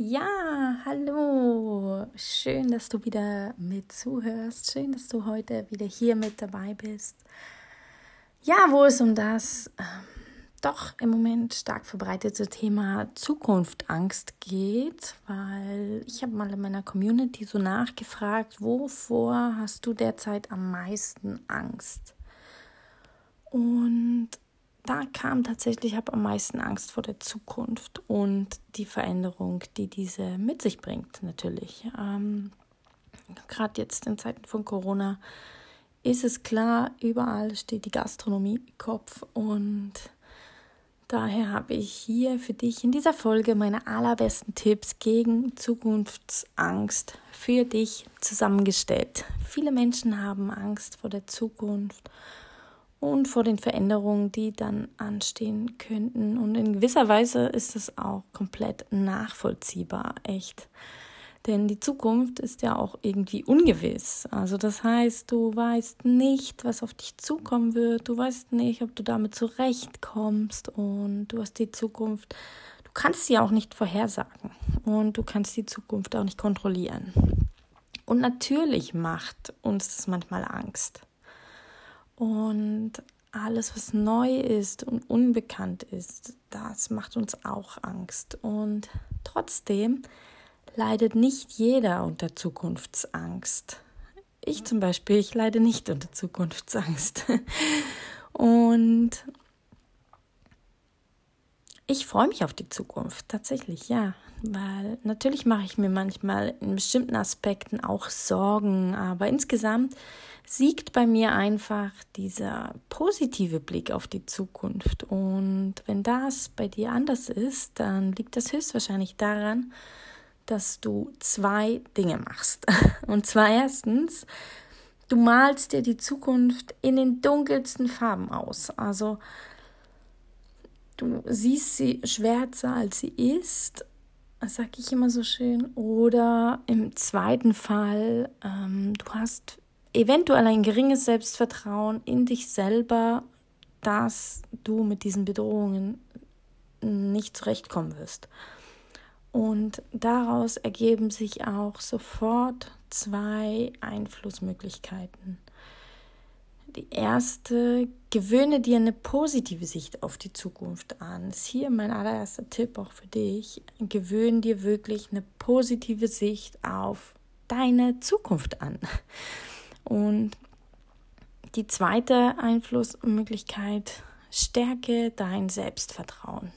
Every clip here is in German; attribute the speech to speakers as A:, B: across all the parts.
A: Ja, hallo. Schön, dass du wieder mit zuhörst. Schön, dass du heute wieder hier mit dabei bist. Ja, wo es um das ähm, doch im Moment stark verbreitete Thema Zukunftangst geht, weil ich habe mal in meiner Community so nachgefragt, wovor hast du derzeit am meisten Angst? Und da kam tatsächlich, ich habe am meisten Angst vor der Zukunft und die Veränderung, die diese mit sich bringt, natürlich. Ähm, Gerade jetzt in Zeiten von Corona ist es klar, überall steht die Gastronomie Kopf und daher habe ich hier für dich in dieser Folge meine allerbesten Tipps gegen Zukunftsangst für dich zusammengestellt. Viele Menschen haben Angst vor der Zukunft und vor den Veränderungen, die dann anstehen könnten. Und in gewisser Weise ist es auch komplett nachvollziehbar, echt. Denn die Zukunft ist ja auch irgendwie ungewiss. Also das heißt, du weißt nicht, was auf dich zukommen wird. Du weißt nicht, ob du damit zurechtkommst. Und du hast die Zukunft, du kannst sie auch nicht vorhersagen. Und du kannst die Zukunft auch nicht kontrollieren. Und natürlich macht uns das manchmal Angst. Und alles, was neu ist und unbekannt ist, das macht uns auch Angst. Und trotzdem leidet nicht jeder unter Zukunftsangst. Ich zum Beispiel, ich leide nicht unter Zukunftsangst. Und ich freue mich auf die Zukunft, tatsächlich, ja. Weil natürlich mache ich mir manchmal in bestimmten Aspekten auch Sorgen, aber insgesamt siegt bei mir einfach dieser positive Blick auf die Zukunft. Und wenn das bei dir anders ist, dann liegt das höchstwahrscheinlich daran, dass du zwei Dinge machst. Und zwar erstens, du malst dir die Zukunft in den dunkelsten Farben aus. Also du siehst sie schwärzer, als sie ist sage ich immer so schön. Oder im zweiten Fall, ähm, du hast eventuell ein geringes Selbstvertrauen in dich selber, dass du mit diesen Bedrohungen nicht zurechtkommen wirst. Und daraus ergeben sich auch sofort zwei Einflussmöglichkeiten. Die erste, gewöhne dir eine positive Sicht auf die Zukunft an. Das ist hier mein allererster Tipp auch für dich. Gewöhne dir wirklich eine positive Sicht auf deine Zukunft an. Und die zweite Einflussmöglichkeit, stärke dein Selbstvertrauen,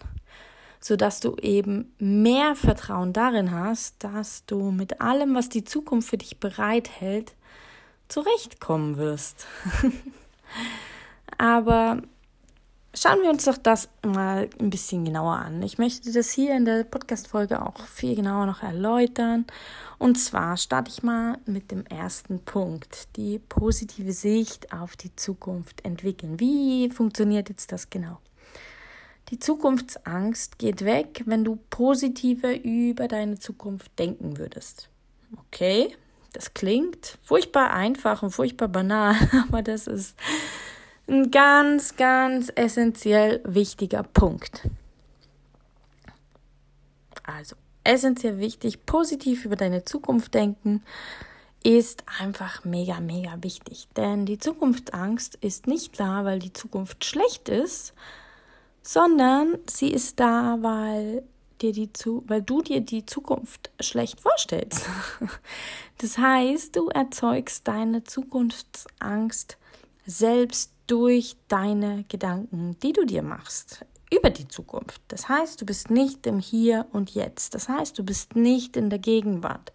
A: sodass du eben mehr Vertrauen darin hast, dass du mit allem, was die Zukunft für dich bereithält, zurechtkommen wirst. Aber schauen wir uns doch das mal ein bisschen genauer an. Ich möchte das hier in der Podcast-Folge auch viel genauer noch erläutern. Und zwar starte ich mal mit dem ersten Punkt, die positive Sicht auf die Zukunft entwickeln. Wie funktioniert jetzt das genau? Die Zukunftsangst geht weg, wenn du positiver über deine Zukunft denken würdest. Okay, das klingt furchtbar einfach und furchtbar banal, aber das ist ein ganz, ganz essentiell wichtiger Punkt. Also, essentiell wichtig, positiv über deine Zukunft denken ist einfach mega, mega wichtig. Denn die Zukunftsangst ist nicht da, weil die Zukunft schlecht ist, sondern sie ist da, weil dir die zu, weil du dir die Zukunft schlecht vorstellst. Das heißt, du erzeugst deine Zukunftsangst selbst durch deine Gedanken, die du dir machst über die Zukunft. Das heißt, du bist nicht im Hier und Jetzt. Das heißt, du bist nicht in der Gegenwart.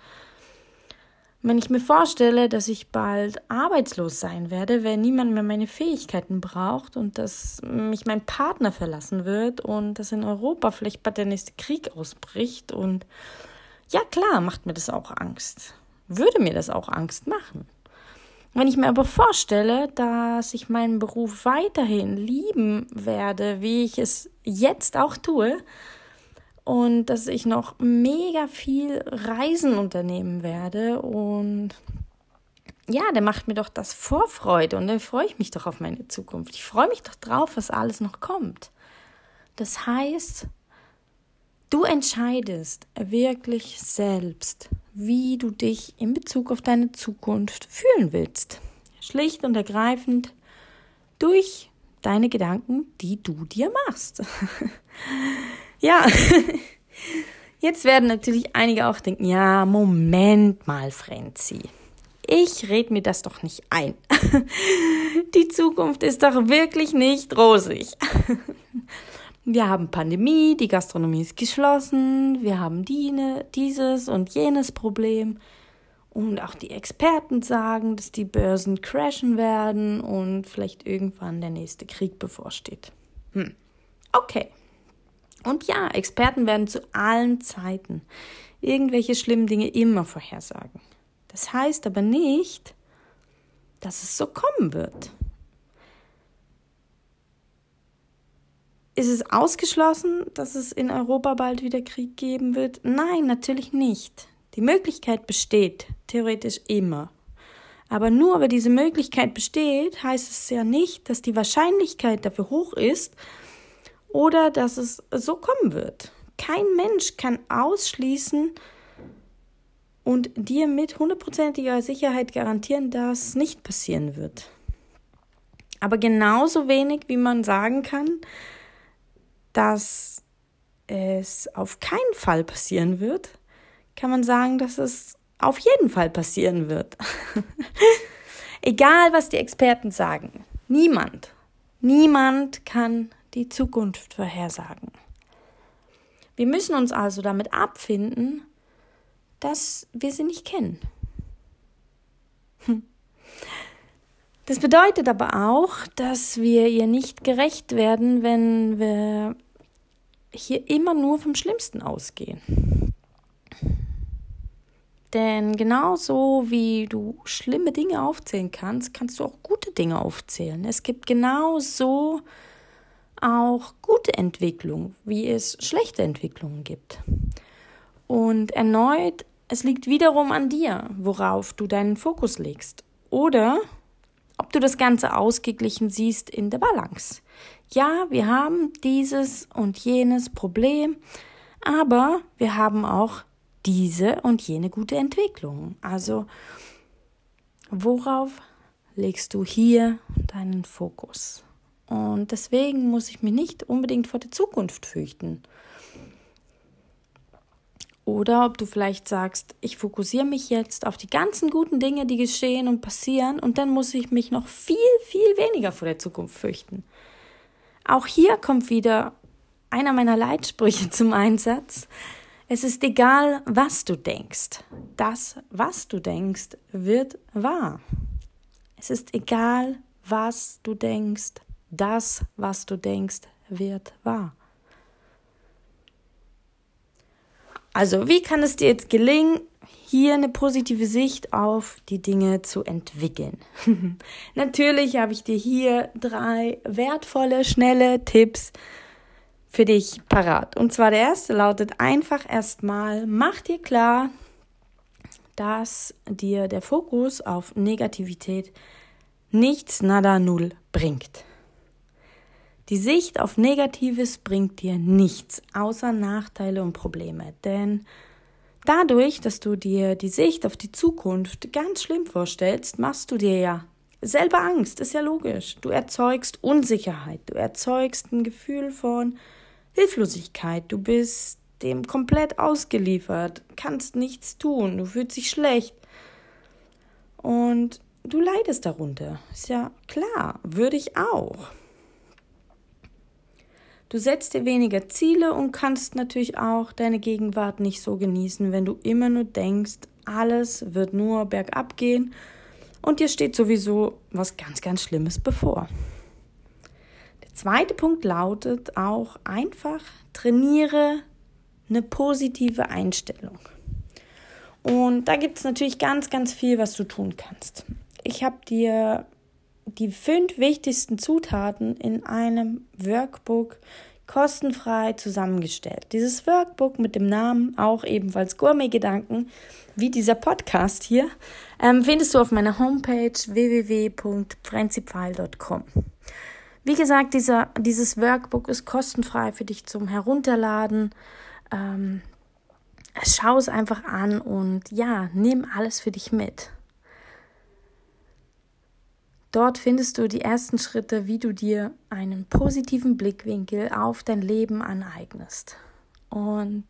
A: wenn ich mir vorstelle, dass ich bald arbeitslos sein werde, wenn niemand mehr meine Fähigkeiten braucht und dass mich mein Partner verlassen wird und dass in Europa vielleicht bald der nächste Krieg ausbricht und ja klar, macht mir das auch Angst. Würde mir das auch Angst machen. Wenn ich mir aber vorstelle, dass ich meinen Beruf weiterhin lieben werde, wie ich es jetzt auch tue, und dass ich noch mega viel Reisen unternehmen werde und ja, der macht mir doch das Vorfreude und dann freue ich mich doch auf meine Zukunft. Ich freue mich doch drauf, was alles noch kommt. Das heißt, du entscheidest wirklich selbst, wie du dich in Bezug auf deine Zukunft fühlen willst. Schlicht und ergreifend durch deine Gedanken, die du dir machst. Ja, jetzt werden natürlich einige auch denken, ja, Moment mal, Frenzi. Ich red mir das doch nicht ein. Die Zukunft ist doch wirklich nicht rosig. Wir haben Pandemie, die Gastronomie ist geschlossen, wir haben die, dieses und jenes Problem. Und auch die Experten sagen, dass die Börsen crashen werden und vielleicht irgendwann der nächste Krieg bevorsteht. Hm. Okay. Und ja, Experten werden zu allen Zeiten irgendwelche schlimmen Dinge immer vorhersagen. Das heißt aber nicht, dass es so kommen wird. Ist es ausgeschlossen, dass es in Europa bald wieder Krieg geben wird? Nein, natürlich nicht. Die Möglichkeit besteht, theoretisch immer. Aber nur weil diese Möglichkeit besteht, heißt es ja nicht, dass die Wahrscheinlichkeit dafür hoch ist, oder dass es so kommen wird. Kein Mensch kann ausschließen und dir mit hundertprozentiger Sicherheit garantieren, dass es nicht passieren wird. Aber genauso wenig, wie man sagen kann, dass es auf keinen Fall passieren wird, kann man sagen, dass es auf jeden Fall passieren wird. Egal, was die Experten sagen. Niemand, niemand kann die Zukunft vorhersagen. Wir müssen uns also damit abfinden, dass wir sie nicht kennen. Hm. Das bedeutet aber auch, dass wir ihr nicht gerecht werden, wenn wir hier immer nur vom Schlimmsten ausgehen. Denn genauso wie du schlimme Dinge aufzählen kannst, kannst du auch gute Dinge aufzählen. Es gibt genauso auch gute Entwicklung, wie es schlechte Entwicklungen gibt. Und erneut, es liegt wiederum an dir, worauf du deinen Fokus legst. Oder ob du das Ganze ausgeglichen siehst in der Balance. Ja, wir haben dieses und jenes Problem, aber wir haben auch diese und jene gute Entwicklung. Also, worauf legst du hier deinen Fokus? Und deswegen muss ich mich nicht unbedingt vor der Zukunft fürchten. Oder ob du vielleicht sagst, ich fokussiere mich jetzt auf die ganzen guten Dinge, die geschehen und passieren, und dann muss ich mich noch viel, viel weniger vor der Zukunft fürchten. Auch hier kommt wieder einer meiner Leitsprüche zum Einsatz. Es ist egal, was du denkst. Das, was du denkst, wird wahr. Es ist egal, was du denkst das, was du denkst, wird wahr. Also, wie kann es dir jetzt gelingen, hier eine positive Sicht auf die Dinge zu entwickeln? Natürlich habe ich dir hier drei wertvolle, schnelle Tipps für dich parat. Und zwar der erste lautet einfach erstmal, mach dir klar, dass dir der Fokus auf Negativität nichts, nada, null bringt. Die Sicht auf Negatives bringt dir nichts außer Nachteile und Probleme, denn dadurch, dass du dir die Sicht auf die Zukunft ganz schlimm vorstellst, machst du dir ja selber Angst, ist ja logisch. Du erzeugst Unsicherheit, du erzeugst ein Gefühl von Hilflosigkeit, du bist dem komplett ausgeliefert, kannst nichts tun, du fühlst dich schlecht und du leidest darunter. Ist ja klar, würde ich auch. Du setzt dir weniger Ziele und kannst natürlich auch deine Gegenwart nicht so genießen, wenn du immer nur denkst, alles wird nur bergab gehen und dir steht sowieso was ganz, ganz Schlimmes bevor. Der zweite Punkt lautet auch einfach, trainiere eine positive Einstellung. Und da gibt es natürlich ganz, ganz viel, was du tun kannst. Ich habe dir die fünf wichtigsten Zutaten in einem Workbook kostenfrei zusammengestellt. Dieses Workbook mit dem Namen auch ebenfalls Gourmet-Gedanken, wie dieser Podcast hier, ähm, findest du auf meiner Homepage www.prinzipal.com. Wie gesagt, dieser, dieses Workbook ist kostenfrei für dich zum Herunterladen. Ähm, schau es einfach an und ja, nimm alles für dich mit. Dort findest du die ersten Schritte, wie du dir einen positiven Blickwinkel auf dein Leben aneignest. Und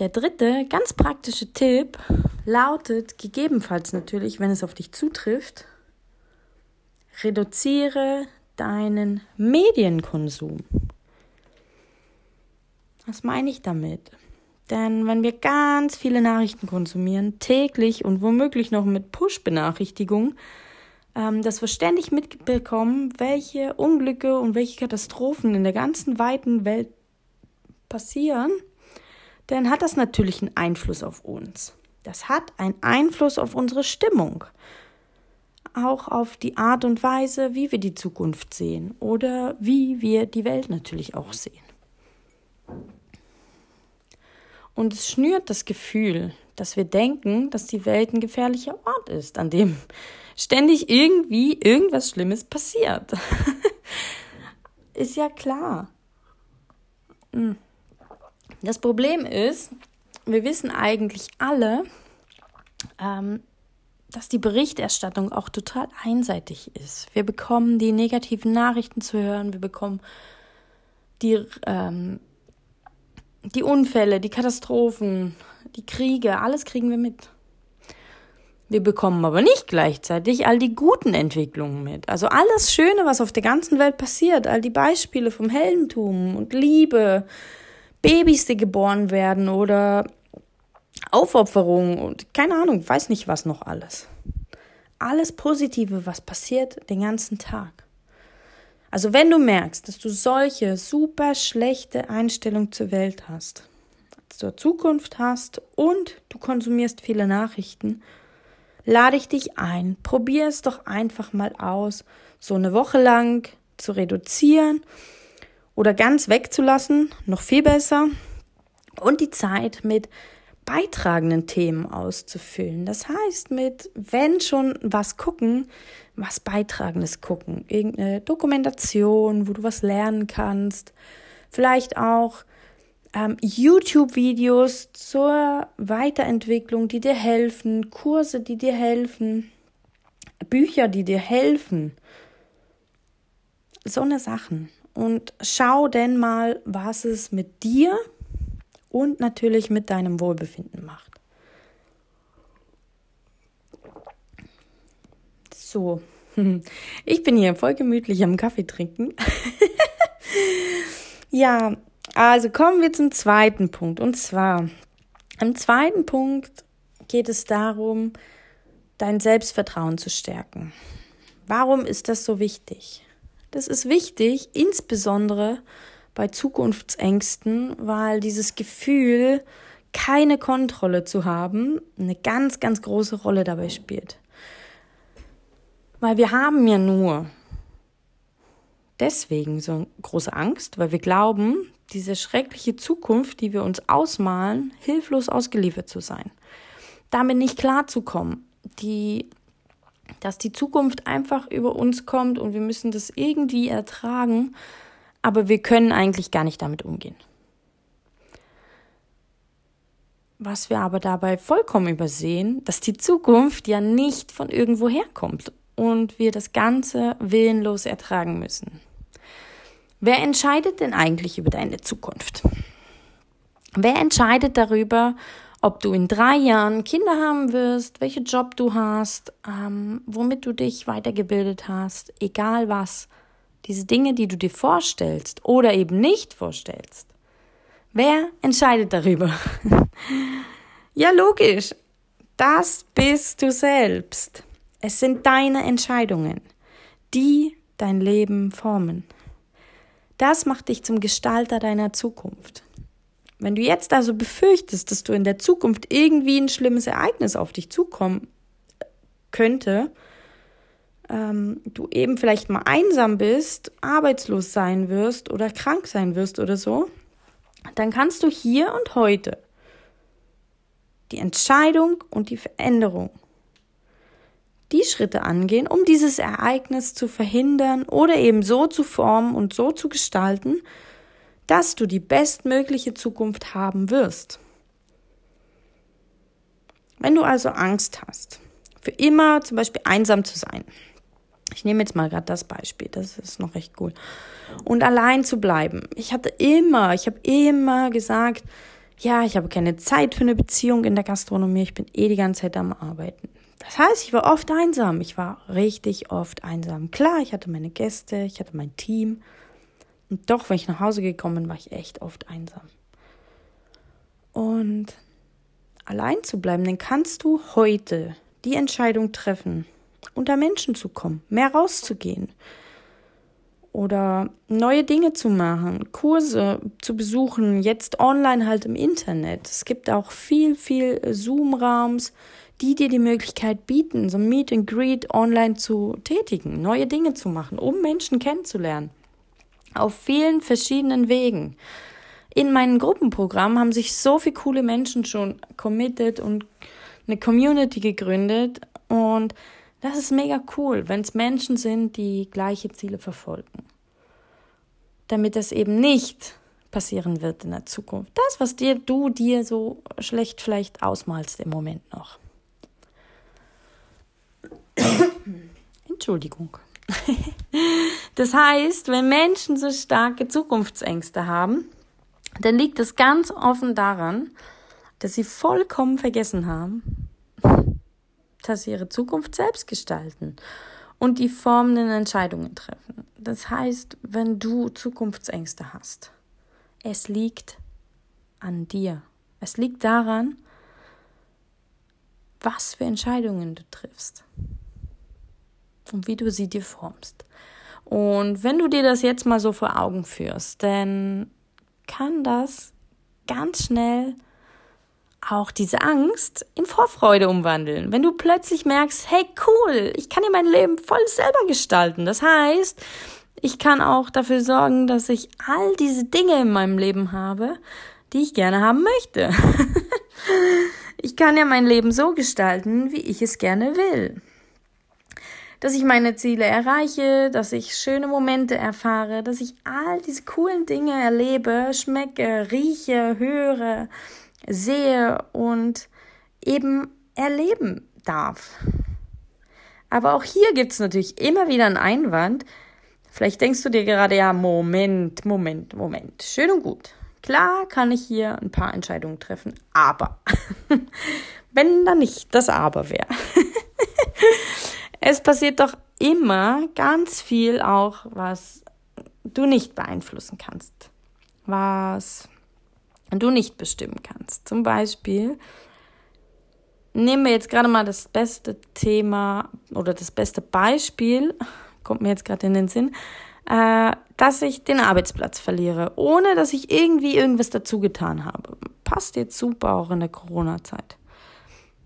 A: der dritte ganz praktische Tipp lautet gegebenenfalls natürlich, wenn es auf dich zutrifft, reduziere deinen Medienkonsum. Was meine ich damit? Denn wenn wir ganz viele Nachrichten konsumieren, täglich und womöglich noch mit Push-Benachrichtigungen, ähm, dass wir ständig mitbekommen, welche Unglücke und welche Katastrophen in der ganzen weiten Welt passieren, dann hat das natürlich einen Einfluss auf uns. Das hat einen Einfluss auf unsere Stimmung, auch auf die Art und Weise, wie wir die Zukunft sehen oder wie wir die Welt natürlich auch sehen. Und es schnürt das Gefühl, dass wir denken, dass die Welt ein gefährlicher Ort ist, an dem ständig irgendwie irgendwas Schlimmes passiert. ist ja klar. Hm. Das Problem ist, wir wissen eigentlich alle, ähm, dass die Berichterstattung auch total einseitig ist. Wir bekommen die negativen Nachrichten zu hören, wir bekommen die, ähm, die Unfälle, die Katastrophen, die Kriege, alles kriegen wir mit. Wir bekommen aber nicht gleichzeitig all die guten Entwicklungen mit. Also alles Schöne, was auf der ganzen Welt passiert, all die Beispiele vom Heldentum und Liebe, Babys, die geboren werden oder Aufopferung und keine Ahnung, weiß nicht was noch alles. Alles Positive, was passiert den ganzen Tag. Also wenn du merkst, dass du solche super schlechte Einstellung zur Welt hast, zur Zukunft hast und du konsumierst viele Nachrichten, lade ich dich ein. Probier es doch einfach mal aus, so eine Woche lang zu reduzieren oder ganz wegzulassen, noch viel besser. Und die Zeit mit beitragenden Themen auszufüllen. Das heißt, mit, wenn schon was gucken, was Beitragendes gucken. Irgendeine Dokumentation, wo du was lernen kannst. Vielleicht auch ähm, YouTube-Videos zur Weiterentwicklung, die dir helfen, Kurse, die dir helfen, Bücher, die dir helfen. So eine Sachen. Und schau denn mal, was es mit dir und natürlich mit deinem Wohlbefinden macht. So, ich bin hier voll gemütlich am Kaffee trinken. ja, also kommen wir zum zweiten Punkt. Und zwar, im zweiten Punkt geht es darum, dein Selbstvertrauen zu stärken. Warum ist das so wichtig? Das ist wichtig, insbesondere bei Zukunftsängsten, weil dieses Gefühl, keine Kontrolle zu haben, eine ganz, ganz große Rolle dabei spielt. Weil wir haben ja nur deswegen so große Angst, weil wir glauben, diese schreckliche Zukunft, die wir uns ausmalen, hilflos ausgeliefert zu sein. Damit nicht klarzukommen, die, dass die Zukunft einfach über uns kommt und wir müssen das irgendwie ertragen, aber wir können eigentlich gar nicht damit umgehen. Was wir aber dabei vollkommen übersehen, dass die Zukunft ja nicht von irgendwo herkommt und wir das Ganze willenlos ertragen müssen. Wer entscheidet denn eigentlich über deine Zukunft? Wer entscheidet darüber, ob du in drei Jahren Kinder haben wirst, welchen Job du hast, ähm, womit du dich weitergebildet hast, egal was. diese Dinge, die du dir vorstellst oder eben nicht vorstellst, wer entscheidet darüber? ja, logisch. Das bist du selbst. Es sind deine Entscheidungen, die dein Leben formen. Das macht dich zum Gestalter deiner Zukunft. Wenn du jetzt also befürchtest, dass du in der Zukunft irgendwie ein schlimmes Ereignis auf dich zukommen könnte, ähm, du eben vielleicht mal einsam bist, arbeitslos sein wirst oder krank sein wirst oder so, dann kannst du hier und heute die Entscheidung und die Veränderung, die Schritte angehen, um dieses Ereignis zu verhindern oder eben so zu formen und so zu gestalten, dass du die bestmögliche Zukunft haben wirst. Wenn du also Angst hast, für immer zum Beispiel einsam zu sein, ich nehme jetzt mal gerade das Beispiel, das ist noch recht cool. Und allein zu bleiben. Ich hatte immer, ich habe immer gesagt, ja, ich habe keine Zeit für eine Beziehung in der Gastronomie, ich bin eh die ganze Zeit am Arbeiten. Das heißt, ich war oft einsam, ich war richtig oft einsam. Klar, ich hatte meine Gäste, ich hatte mein Team. Und doch, wenn ich nach Hause gekommen bin, war ich echt oft einsam. Und allein zu bleiben, dann kannst du heute die Entscheidung treffen, unter Menschen zu kommen, mehr rauszugehen oder neue Dinge zu machen, Kurse zu besuchen, jetzt online halt im Internet. Es gibt auch viel, viel Zoom-Raums, die dir die Möglichkeit bieten, so Meet and Greet online zu tätigen, neue Dinge zu machen, um Menschen kennenzulernen. Auf vielen verschiedenen Wegen. In meinen Gruppenprogrammen haben sich so viele coole Menschen schon committed und eine Community gegründet und das ist mega cool, wenn es Menschen sind, die gleiche Ziele verfolgen. Damit es eben nicht passieren wird in der Zukunft. Das, was dir, du dir so schlecht vielleicht ausmalst im Moment noch. Entschuldigung. das heißt, wenn Menschen so starke Zukunftsängste haben, dann liegt es ganz offen daran, dass sie vollkommen vergessen haben, dass sie ihre Zukunft selbst gestalten und die formenden Entscheidungen treffen. Das heißt, wenn du Zukunftsängste hast, es liegt an dir. Es liegt daran, was für Entscheidungen du triffst und wie du sie dir formst. Und wenn du dir das jetzt mal so vor Augen führst, dann kann das ganz schnell auch diese Angst in Vorfreude umwandeln. Wenn du plötzlich merkst, hey cool, ich kann ja mein Leben voll selber gestalten. Das heißt, ich kann auch dafür sorgen, dass ich all diese Dinge in meinem Leben habe, die ich gerne haben möchte. ich kann ja mein Leben so gestalten, wie ich es gerne will. Dass ich meine Ziele erreiche, dass ich schöne Momente erfahre, dass ich all diese coolen Dinge erlebe, schmecke, rieche, höre, sehe und eben erleben darf. Aber auch hier gibt es natürlich immer wieder einen Einwand. Vielleicht denkst du dir gerade, ja, Moment, Moment, Moment. Schön und gut. Klar kann ich hier ein paar Entscheidungen treffen, aber wenn da nicht das Aber wäre. es passiert doch immer ganz viel auch, was du nicht beeinflussen kannst. Was du nicht bestimmen kannst. Zum Beispiel nehmen wir jetzt gerade mal das beste Thema oder das beste Beispiel, kommt mir jetzt gerade in den Sinn, äh, dass ich den Arbeitsplatz verliere, ohne dass ich irgendwie irgendwas dazu getan habe. Passt jetzt super auch in der Corona-Zeit.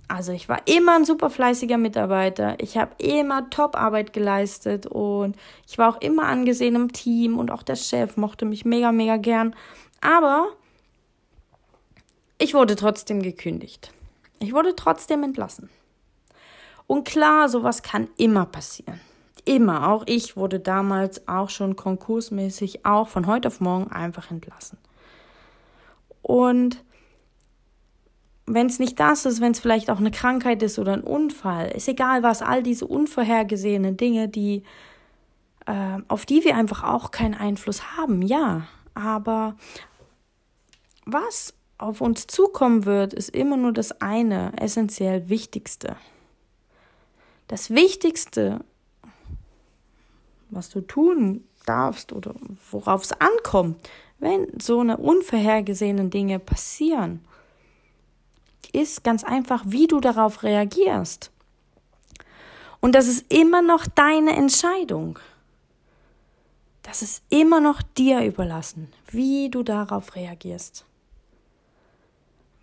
A: Also ich war immer ein super fleißiger Mitarbeiter. Ich habe immer Top-Arbeit geleistet und ich war auch immer angesehen im Team und auch der Chef mochte mich mega, mega gern. Aber ich wurde trotzdem gekündigt. Ich wurde trotzdem entlassen. Und klar, sowas kann immer passieren. Immer. Auch ich wurde damals auch schon konkursmäßig, auch von heute auf morgen einfach entlassen. Und wenn es nicht das ist, wenn es vielleicht auch eine Krankheit ist oder ein Unfall, ist egal was, all diese unvorhergesehenen Dinge, die, äh, auf die wir einfach auch keinen Einfluss haben, ja. Aber was auf uns zukommen wird, ist immer nur das eine, essentiell Wichtigste. Das Wichtigste, was du tun darfst oder worauf es ankommt, wenn so eine unvorhergesehenen Dinge passieren, ist ganz einfach, wie du darauf reagierst. Und das ist immer noch deine Entscheidung. Das ist immer noch dir überlassen, wie du darauf reagierst.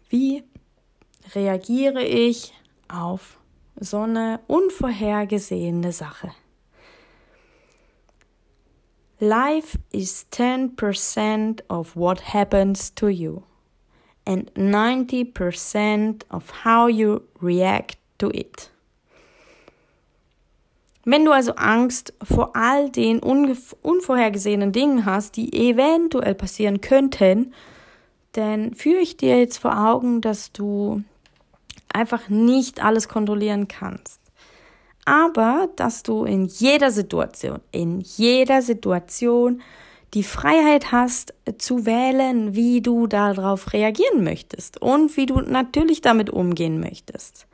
A: Wie reagiere ich auf so eine unvorhergesehene Sache? Life is 10% of what happens to you and 90% of how you react to it. Wenn du also Angst vor all den unvorhergesehenen Dingen hast, die eventuell passieren könnten, dann führe ich dir jetzt vor Augen, dass du einfach nicht alles kontrollieren kannst. Aber dass du in jeder Situation, in jeder Situation die Freiheit hast zu wählen, wie du darauf reagieren möchtest und wie du natürlich damit umgehen möchtest.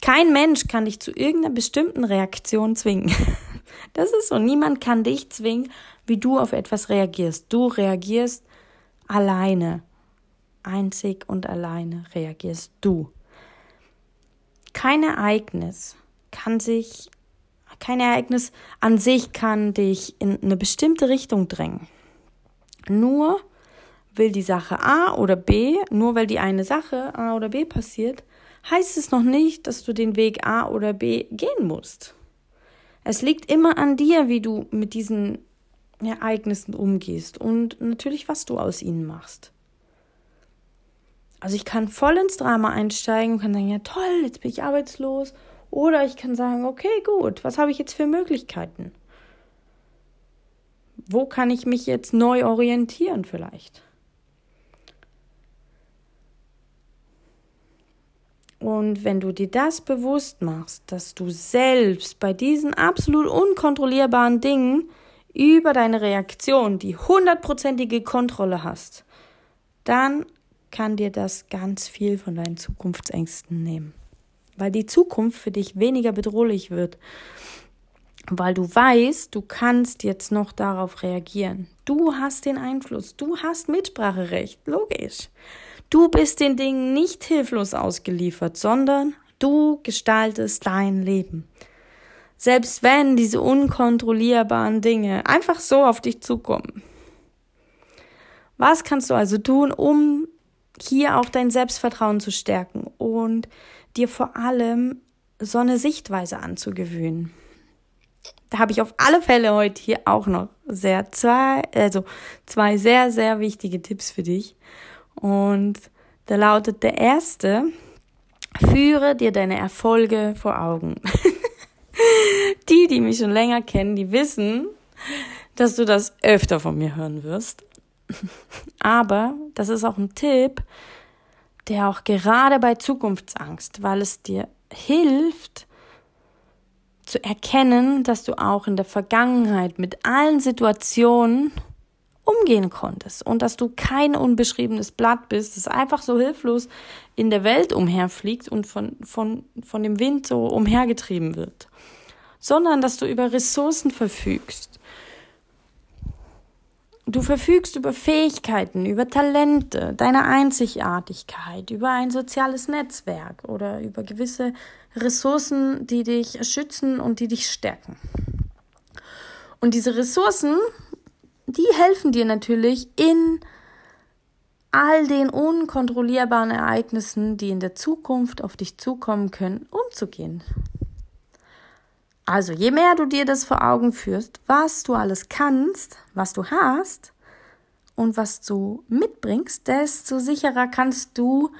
A: Kein Mensch kann dich zu irgendeiner bestimmten Reaktion zwingen. Das ist so. Niemand kann dich zwingen, wie du auf etwas reagierst. Du reagierst alleine. Einzig und alleine reagierst du. Kein Ereignis kann sich, kein Ereignis an sich kann dich in eine bestimmte Richtung drängen. Nur will die Sache A oder B, nur weil die eine Sache A oder B passiert, heißt es noch nicht, dass du den Weg A oder B gehen musst. Es liegt immer an dir, wie du mit diesen Ereignissen umgehst und natürlich, was du aus ihnen machst. Also ich kann voll ins Drama einsteigen und kann sagen, ja toll, jetzt bin ich arbeitslos. Oder ich kann sagen, okay, gut, was habe ich jetzt für Möglichkeiten? Wo kann ich mich jetzt neu orientieren vielleicht? Und wenn du dir das bewusst machst, dass du selbst bei diesen absolut unkontrollierbaren Dingen über deine Reaktion die hundertprozentige Kontrolle hast, dann kann dir das ganz viel von deinen Zukunftsängsten nehmen. Weil die Zukunft für dich weniger bedrohlich wird. Weil du weißt, du kannst jetzt noch darauf reagieren. Du hast den Einfluss, du hast Mitspracherecht, logisch. Du bist den Dingen nicht hilflos ausgeliefert, sondern du gestaltest dein Leben. Selbst wenn diese unkontrollierbaren Dinge einfach so auf dich zukommen. Was kannst du also tun, um hier auch dein Selbstvertrauen zu stärken und dir vor allem so eine Sichtweise anzugewöhnen? Da habe ich auf alle Fälle heute hier auch noch sehr zwei, also zwei sehr, sehr wichtige Tipps für dich. Und da lautet der erste, führe dir deine Erfolge vor Augen. die, die mich schon länger kennen, die wissen, dass du das öfter von mir hören wirst. Aber das ist auch ein Tipp, der auch gerade bei Zukunftsangst, weil es dir hilft, zu erkennen, dass du auch in der Vergangenheit mit allen Situationen umgehen konntest und dass du kein unbeschriebenes Blatt bist, das einfach so hilflos in der Welt umherfliegt und von, von, von dem Wind so umhergetrieben wird, sondern dass du über Ressourcen verfügst. Du verfügst über Fähigkeiten, über Talente, deine Einzigartigkeit, über ein soziales Netzwerk oder über gewisse Ressourcen, die dich schützen und die dich stärken. Und diese Ressourcen die helfen dir natürlich in all den unkontrollierbaren Ereignissen, die in der Zukunft auf dich zukommen können, umzugehen. Also je mehr du dir das vor Augen führst, was du alles kannst, was du hast und was du mitbringst, desto sicherer kannst du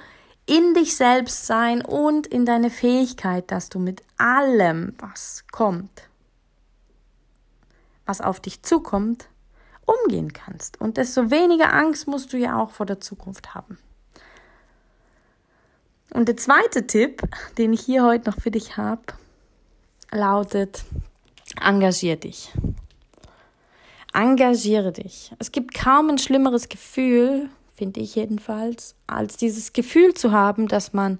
A: in dich selbst sein und in deine Fähigkeit, dass du mit allem, was kommt, was auf dich zukommt, umgehen kannst. Und desto weniger Angst musst du ja auch vor der Zukunft haben. Und der zweite Tipp, den ich hier heute noch für dich habe, lautet, engagier dich. Engagiere dich. Es gibt kaum ein schlimmeres Gefühl, finde ich jedenfalls, als dieses Gefühl zu haben, dass man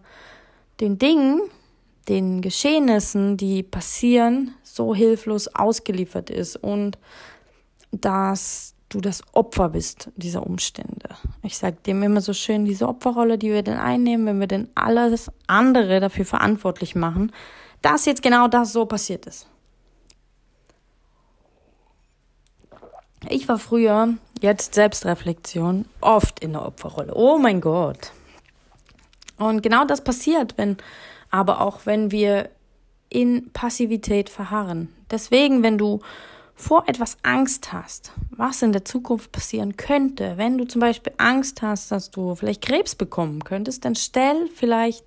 A: den Dingen, den Geschehnissen, die passieren, so hilflos ausgeliefert ist und dass du das Opfer bist dieser Umstände. Ich sage dem immer so schön, diese Opferrolle, die wir denn einnehmen, wenn wir denn alles andere dafür verantwortlich machen, dass jetzt genau das so passiert ist. Ich war früher, jetzt Selbstreflexion, oft in der Opferrolle. Oh mein Gott. Und genau das passiert, wenn, aber auch wenn wir in Passivität verharren. Deswegen, wenn du vor etwas Angst hast, was in der Zukunft passieren könnte, wenn du zum Beispiel Angst hast, dass du vielleicht Krebs bekommen könntest, dann stell vielleicht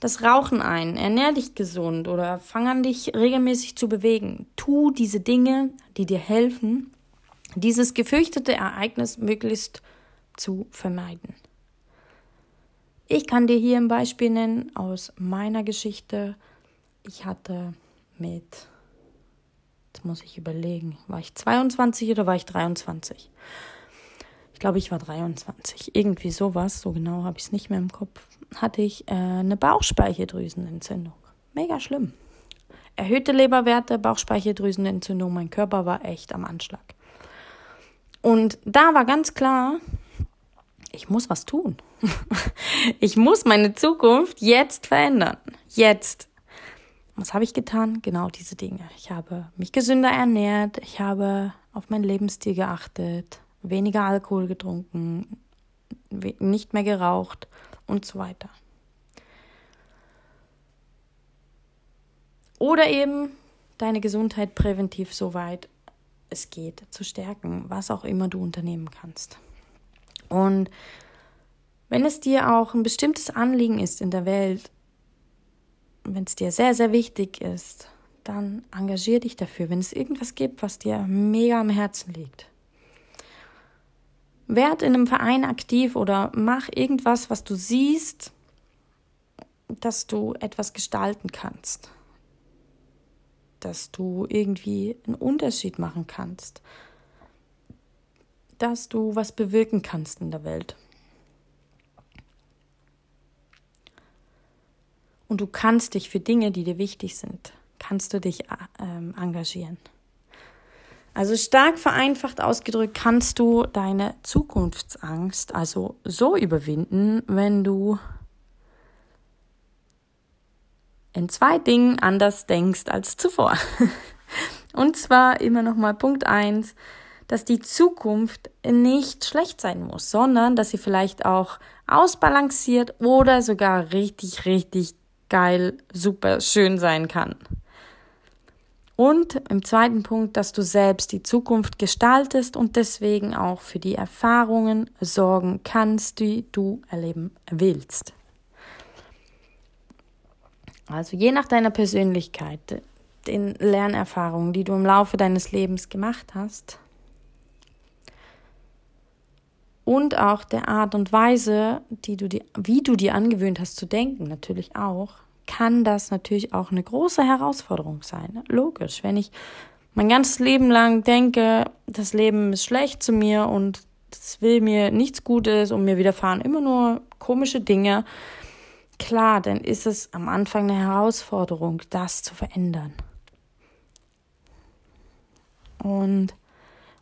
A: das Rauchen ein, ernähr dich gesund oder fang an, dich regelmäßig zu bewegen. Tu diese Dinge, die dir helfen, dieses gefürchtete Ereignis möglichst zu vermeiden. Ich kann dir hier ein Beispiel nennen aus meiner Geschichte. Ich hatte mit, jetzt muss ich überlegen, war ich 22 oder war ich 23? Glaube, ich war 23. Irgendwie sowas, so genau habe ich es nicht mehr im Kopf. Hatte ich äh, eine Bauchspeicheldrüsenentzündung. Mega schlimm. Erhöhte Leberwerte, Bauchspeicheldrüsenentzündung, mein Körper war echt am Anschlag. Und da war ganz klar, ich muss was tun. ich muss meine Zukunft jetzt verändern. Jetzt. Was habe ich getan? Genau diese Dinge. Ich habe mich gesünder ernährt, ich habe auf meinen Lebensstil geachtet, weniger Alkohol getrunken, nicht mehr geraucht und so weiter. Oder eben deine Gesundheit präventiv so weit es geht, zu stärken, was auch immer du unternehmen kannst. Und wenn es dir auch ein bestimmtes Anliegen ist in der Welt, wenn es dir sehr, sehr wichtig ist, dann engagier dich dafür, wenn es irgendwas gibt, was dir mega am Herzen liegt. Werd in einem Verein aktiv oder mach irgendwas, was du siehst, dass du etwas gestalten kannst dass du irgendwie einen Unterschied machen kannst, dass du was bewirken kannst in der Welt. Und du kannst dich für Dinge, die dir wichtig sind, kannst du dich ähm, engagieren. Also stark vereinfacht ausgedrückt kannst du deine Zukunftsangst also so überwinden, wenn du in zwei Dingen anders denkst als zuvor. Und zwar immer noch mal Punkt eins, dass die Zukunft nicht schlecht sein muss, sondern dass sie vielleicht auch ausbalanciert oder sogar richtig, richtig geil, super schön sein kann. Und im zweiten Punkt, dass du selbst die Zukunft gestaltest und deswegen auch für die Erfahrungen sorgen kannst, die du erleben willst. Also je nach deiner Persönlichkeit, den Lernerfahrungen, die du im Laufe deines Lebens gemacht hast und auch der Art und Weise, die du die, wie du dir angewöhnt hast zu denken, natürlich auch, kann das natürlich auch eine große Herausforderung sein. Logisch, wenn ich mein ganzes Leben lang denke, das Leben ist schlecht zu mir und es will mir nichts Gutes und mir widerfahren immer nur komische Dinge, klar, dann ist es am Anfang eine Herausforderung, das zu verändern. Und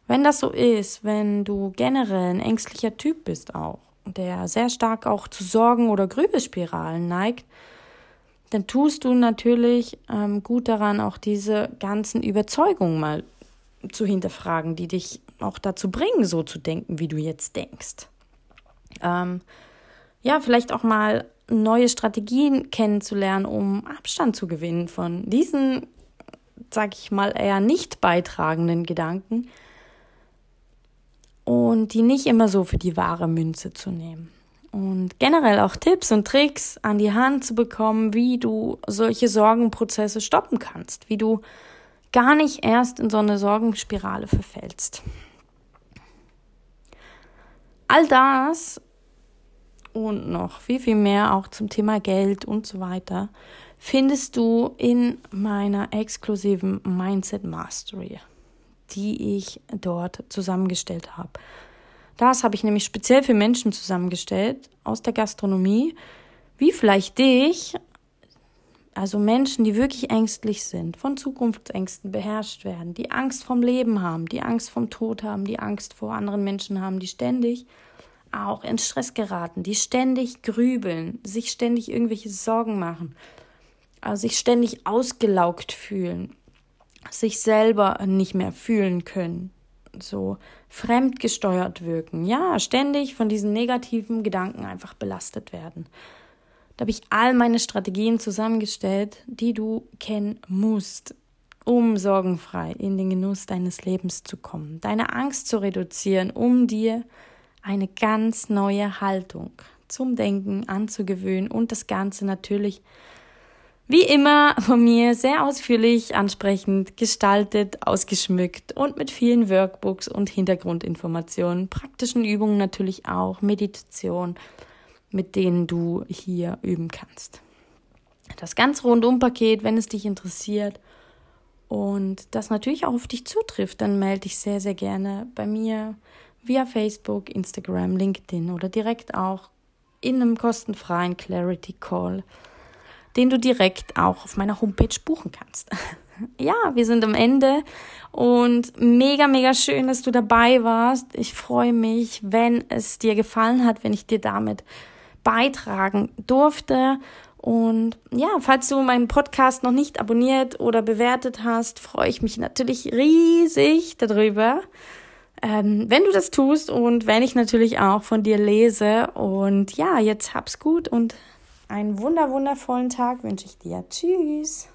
A: wenn das so ist, wenn du generell ein ängstlicher Typ bist auch, der sehr stark auch zu Sorgen oder Grübelspiralen neigt, dann tust du natürlich ähm, gut daran, auch diese ganzen Überzeugungen mal zu hinterfragen, die dich auch dazu bringen, so zu denken, wie du jetzt denkst. Ähm, ja, vielleicht auch mal neue Strategien kennenzulernen, um Abstand zu gewinnen von diesen, sag ich mal, eher nicht beitragenden Gedanken und die nicht immer so für die wahre Münze zu nehmen. Und generell auch Tipps und Tricks an die Hand zu bekommen, wie du solche Sorgenprozesse stoppen kannst, wie du gar nicht erst in so eine Sorgenspirale verfällst. All das und noch viel, viel mehr auch zum Thema Geld und so weiter findest du in meiner exklusiven Mindset Mastery, die ich dort zusammengestellt habe. Das habe ich nämlich speziell für Menschen zusammengestellt aus der Gastronomie, wie vielleicht dich, Also Menschen, die wirklich ängstlich sind, von Zukunftsängsten beherrscht werden, die Angst vom Leben haben, die Angst vom Tod haben, die Angst vor anderen Menschen haben, die ständig auch in Stress geraten, die ständig grübeln, sich ständig irgendwelche Sorgen machen, also sich ständig ausgelaugt fühlen, sich selber nicht mehr fühlen können, so fremdgesteuert wirken, ja, ständig von diesen negativen Gedanken einfach belastet werden. Da habe ich all meine Strategien zusammengestellt, die du kennen musst, um sorgenfrei in den Genuss deines Lebens zu kommen, deine Angst zu reduzieren, um dir eine ganz neue Haltung zum Denken anzugewöhnen und das Ganze natürlich wie immer von mir sehr ausführlich, ansprechend gestaltet, ausgeschmückt und mit vielen Workbooks und Hintergrundinformationen, praktischen Übungen natürlich auch, Meditation, mit denen du hier üben kannst. Das ganz rundum-Paket, wenn es dich interessiert und das natürlich auch auf dich zutrifft, dann melde dich sehr, sehr gerne bei mir via Facebook, Instagram, LinkedIn oder direkt auch in einem kostenfreien Clarity Call den du direkt auch auf meiner Homepage buchen kannst. ja, wir sind am Ende und mega, mega schön, dass du dabei warst. Ich freue mich, wenn es dir gefallen hat, wenn ich dir damit beitragen durfte. Und ja, falls du meinen Podcast noch nicht abonniert oder bewertet hast, freue ich mich natürlich riesig darüber. Ähm, wenn du das tust und wenn ich natürlich auch von dir lese. Und ja, jetzt hab's gut und einen wunder wundervollen Tag wünsche ich dir. Tschüss.